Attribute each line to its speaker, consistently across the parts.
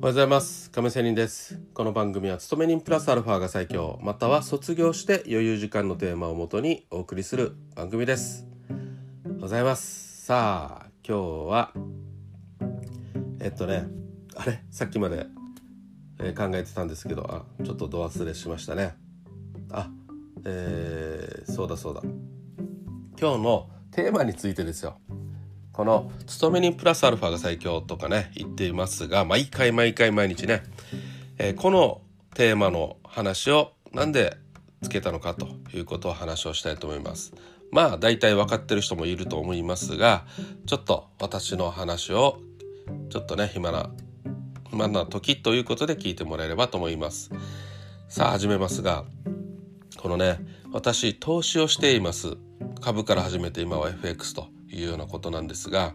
Speaker 1: おはようございます。亀仙人です。この番組は勤め人プラスアルファが最強。または卒業して余裕時間のテーマをもとにお送りする番組です。おはようございます。さあ今日はえっとねあれ？さっきまで、え考えてたんですけどあちょっと度忘れしましたね。あえーそうだそうだ。今日のテーマについてですよ。この「勤め人プラスアルファが最強」とかね言っていますが毎回毎回毎日ね、えーこのテーマの話をなんでつけたのかということを話をしたいと思います。まあ大体分かってる人もいると思いますがちょっと私の話をちょっとね暇な暇な時ということで聞いてもらえればと思います。さあ始めますがこのね私投資をしています株から始めて今は FX というようなことなんですが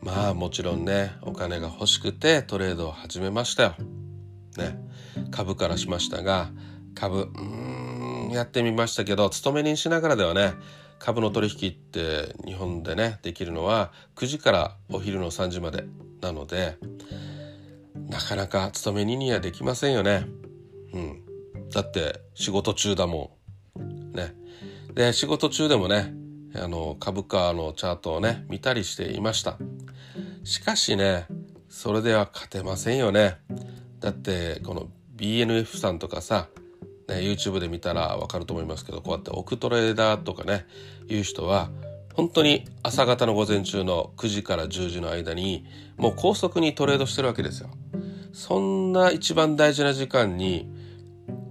Speaker 1: まあもちろんねお金が欲しくてトレードを始めましたよ。ね株からしましたが株うーんやってみましたけど勤め人しながらではね株の取引って日本でねできるのは9時からお昼の3時までなのでなかなか勤め人にはできませんよね。うん、だって仕事中だもん。ね。で仕事中でもねあの株価のチャートをね見たりしていました。しかしねそれでは勝てませんよね。だってこの BNF さんとかさ、ね、YouTube で見たらわかると思いますけどこうやってオクトレーダーとかねいう人は本当に朝方の午前中の9時から10時の間にもう高速にトレードしてるわけですよ。そんな一番大事な時間に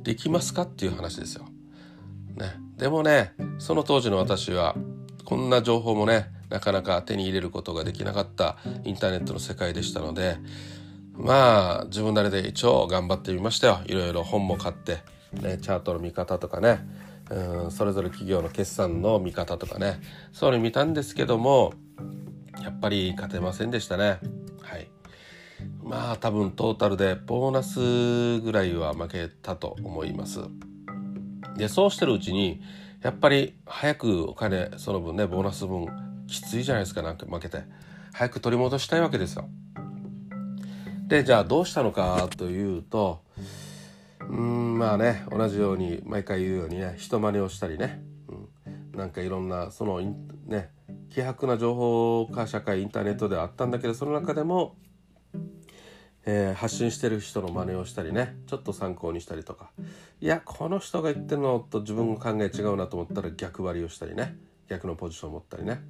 Speaker 1: できますかっていう話ですよ。ね、でもねその当時の私はこんな情報もねなかなか手に入れることができなかったインターネットの世界でしたのでまあ自分なりで一応頑張ってみましたよ。いろいろ本も買って、ね、チャートの見方とかねうんそれぞれ企業の決算の見方とかねそういうの見たんですけどもやっぱり勝てませんでしたね。はい。まあ多分トータルでボーナスぐらいは負けたと思います。でそうしてるうちにやっぱり早くお金その分ねボーナス分きついじゃないですかなんか負けて。早く取り戻したいわけですよ。でじゃあどうしたのかというとうんまあね同じように毎回言うようにね人真似をしたりね、うん、なんかいろんなそのね希薄な情報化社会インターネットではあったんだけどその中でも、えー発信してる人の真似をしたりねちょっと参考にしたりとか。いやこの人が言ってるのと自分の考え違うなと思ったら逆張りをしたりね。逆のポジションを持ったりね。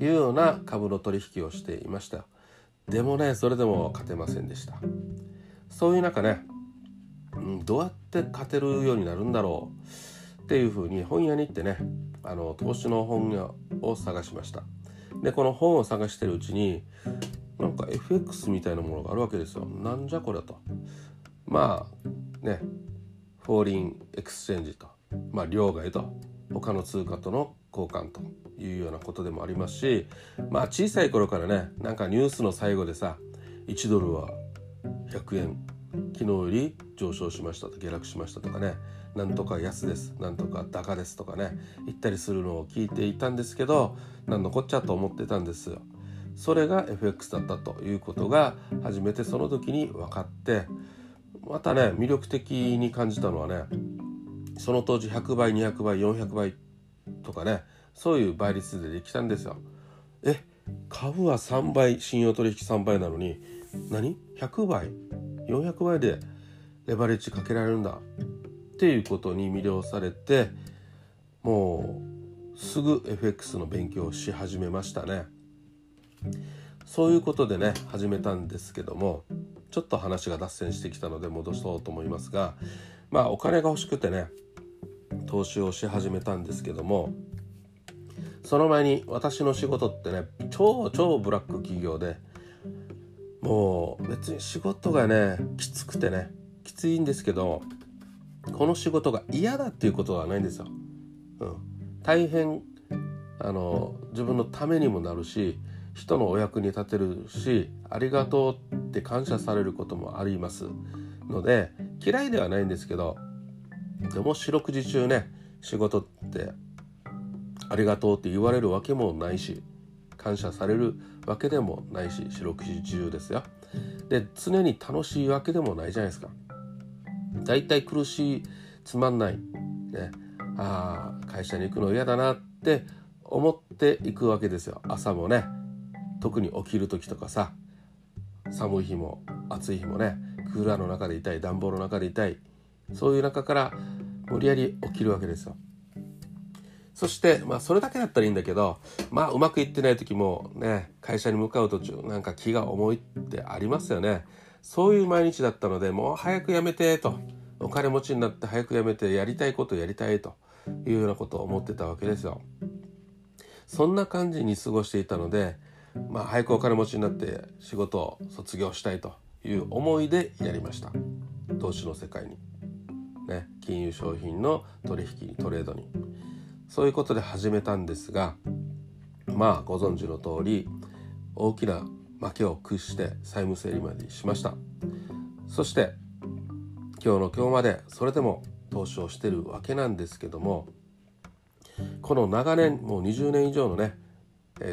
Speaker 1: いうような株の取引をしていましたでもねそれでも勝てませんでした。そういう中ね、どうやって勝てるようになるんだろう。っていうふうに本屋に行ってねあの投資の本屋を探しました。でこの本を探してるうちにか FX みたいなものがあるわけですよ。なんじゃこれと。まあね。 Foreign Exchange と。まあ両替と。他の通貨との交換というようなことでもありますし。まあ小さい頃からねなんかニュースの最後でさ1ドルは100円。昨日より上昇しましたと。下落しましたとかね。なんとか安です。なんとか高ですとかね。言ったりするのを聞いていたんですけどなんのこっちゃと思ってたんですよ。それが FX だったということが初めてその時に分かってまたね魅力的に感じたのはねその当時100倍200倍400倍とかねそういう倍率でできたんですよ。え株は3倍信用取引3倍なのに何 ?100 倍？400倍でレバレッジかけられるんだっていうことに魅了されてもうすぐ FX の勉強をし始めましたね。そういうことでね始めたんですけどもちょっと話が脱線してきたので戻そうと思いますがまあお金が欲しくてね投資をし始めたんですけどもその前に私の仕事ってね超超ブラック企業でもう別に仕事がねきつくてねきついんですけどこの仕事が嫌だっていうことはないんですよ。うん、大変あの自分のためにもなるし人のお役に立てるしありがとうって感謝されることもありますので嫌いではないんですけどでも四六時中ね仕事ってありがとうって言われるわけもないし感謝されるわけでもないし四六時中ですよ。で常に楽しいわけでもないじゃないですか。だいたい苦しいつまんない、ね、ああ会社に行くの嫌だなって思っていくわけですよ。朝もね。特に起きる時とかさ寒い日も暑い日もねクーラーの中でいたい暖房の中でいたいそういう中から無理やり起きるわけですよ。そしてまあそれだけだったらいいんだけどまあうまくいってない時もね会社に向かう途中なんか気が重いってありますよね。そういう毎日だったのでもう早くやめてとお金持ちになって早くやめてやりたいことやりたいというようなことを思ってたわけですよ。そんな感じに過ごしていたのでまあ早くお金持ちになって仕事を卒業したいという思いでやりました。投資の世界に。ね。金融商品の取引にトレードに。そういうことで始めたんですがまあご存知の通り大きな負けを屈して債務整理までしました。そして今日の今日までそれでも投資をしてるわけなんですけどもこの長年もう20年以上のね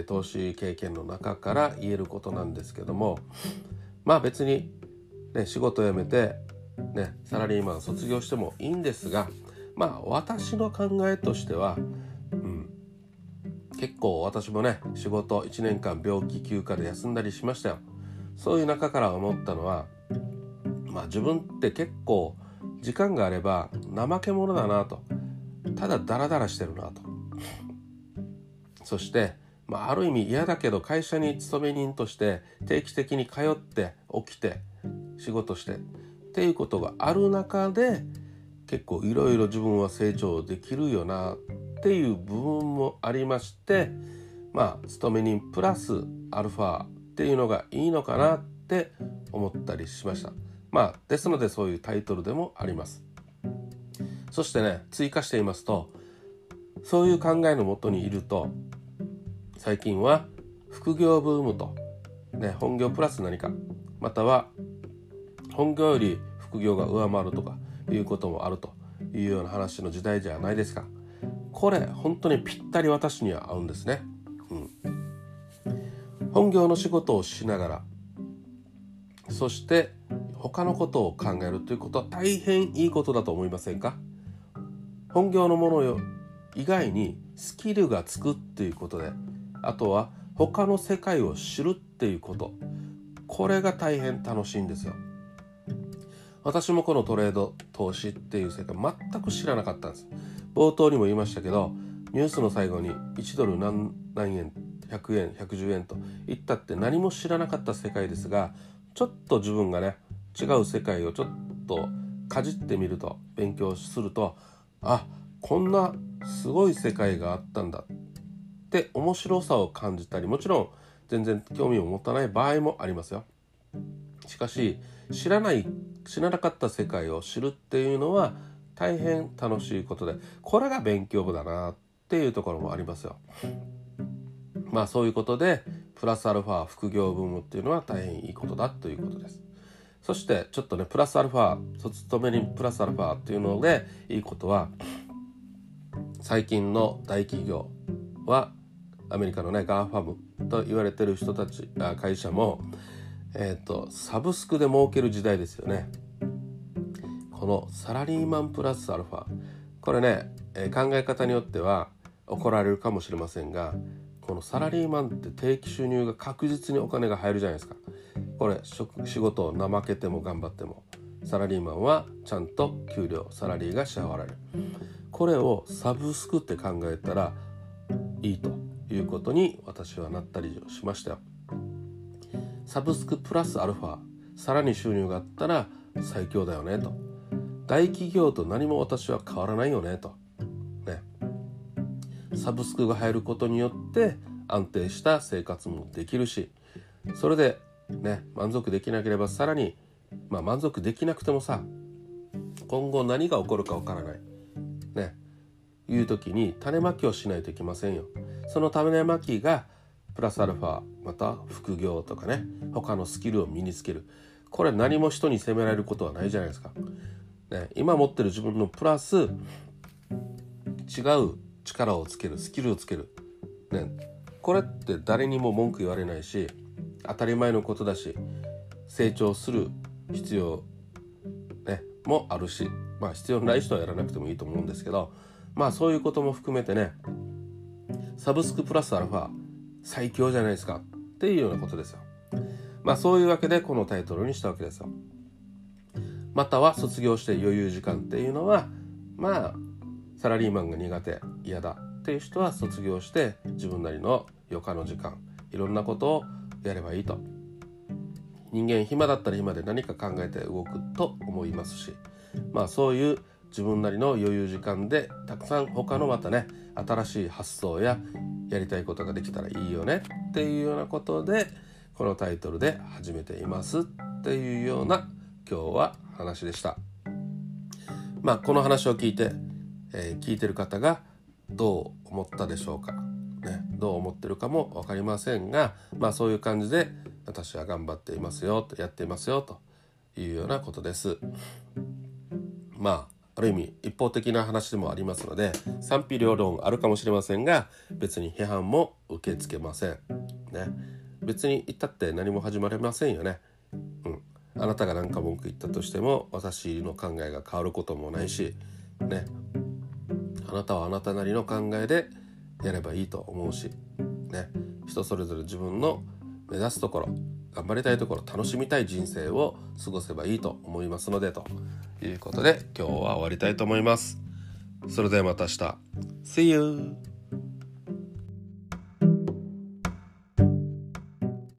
Speaker 1: 投資経験の中から言えることなんですけどもまあ別に、ね、仕事辞めて、ね、サラリーマン卒業してもいいんですがまあ私の考えとしては、うん、結構私もね仕事1年間病気休暇で休んだりしましたよ。そういう中から思ったのはまあ自分って結構時間があれば怠け者だなと。ただダラダラしてるなと。そしてまあ、ある意味嫌だけど会社に勤め人として定期的に通って起きて仕事してっていうことがある中で結構いろいろ自分は成長できるよなっていう部分もありましてまあ勤め人プラスアルファっていうのがいいのかなって思ったりしました。まあですのでそういうタイトルでもあります。そしてね追加していますとそういう考えのもとにいると最近は副業ブームと、ね、本業プラス何かまたは本業より副業が上回るとかいうこともあるというような話の時代じゃないですか。これ本当にぴったり私には合うんですね、うん、本業の仕事をしながらそして他のことを考えるということは大変いいことだと思いませんか？本業のものよ以外にスキルがつくっていうことであとは他の世界を知るっていうこと。これが大変楽しいんですよ。私もこのトレード投資っていう世界全く知らなかったんです。冒頭にも言いましたけどニュースの最後に1ドル何何円100円110円といったって何も知らなかった世界ですがちょっと自分がね違う世界をちょっとかじってみると勉強するとあこんなすごい世界があったんだ。って面白さを感じたりもちろん全然興味を持たない場合もありますよ。しかし知らない知らなかった世界を知るっていうのは大変楽しいことでこれが勉強部だなっていうところもありますよ。まあそういうことでプラスアルファ副業ブームっていうのは大変いいことだということです。そしてちょっとねプラスアルファ勤めにプラスアルファっていうのでいいことは最近の大企業はアメリカのね GAFAM と言われてる人たち会社も、えーと、サブスクで儲ける時代ですよね。このサラリーマンプラスアルファ。これね、えー、考え方によっては怒られるかもしれませんがこのサラリーマンって定期収入が確実にお金が入るじゃないですか。これ仕事を怠けても頑張ってもサラリーマンはちゃんと給料サラリーが支払われる。これをサブスクって考えたらいいと。いうことに私はなったりしました。サブスクプラスアルファさらに収入があったら最強だよねと。大企業と何も私は変わらないよねと。ね。サブスクが入ることによって安定した生活もできるしそれでね満足できなければさらにまあ満足できなくてもさ今後何が起こるかわからない。ね。いう時に種まきをしないといけませんよ。その種まきがプラスアルファまた副業とかね他のスキルを身につけるこれ何も人に責められることはないじゃないですか。ね、今持ってる自分のプラス違う力をつけるスキルをつける、ね、これって誰にも文句言われないし当たり前のことだし成長する必要、ね、もあるしまあ必要ない人はやらなくてもいいと思うんですけどまあそういうことも含めてねサブスクプラスアルファ最強じゃないですかっていうようなことですよ。まあそういうわけでこのタイトルにしたわけですよ。または卒業して余裕時間っていうのはまあサラリーマンが苦手嫌だっていう人は卒業して自分なりの余暇の時間いろんなことをやればいいと人間暇だったら暇で何か考えて動くと思いますしまあそういう自分なりの余裕時間でたくさん他のまたね新しい発想ややりたいことができたらいいよねっていうようなことでこのタイトルで始めていますっていうような今日は話でした。まあこの話を聞いて、えー、聞いてる方がどう思ったでしょうか、ね、どう思ってるかも分かりませんがまあそういう感じで私は頑張っていますよとやっていますよというようなことです。まあある意味一方的な話でもありますので賛否両論あるかもしれませんが別に批判も受け付けません。ね、別に言ったって何も始まりませんよね。うん、あなたが何か文句言ったとしても私の考えが変わることもないしね。あなたはあなたなりの考えでやればいいと思うしね。人それぞれ自分の目指すところ頑張りたいところ楽しみたい人生を過ごせばいいと思いますのでと。いうことで今日は終わりたいと思います。それではまた明日 See you!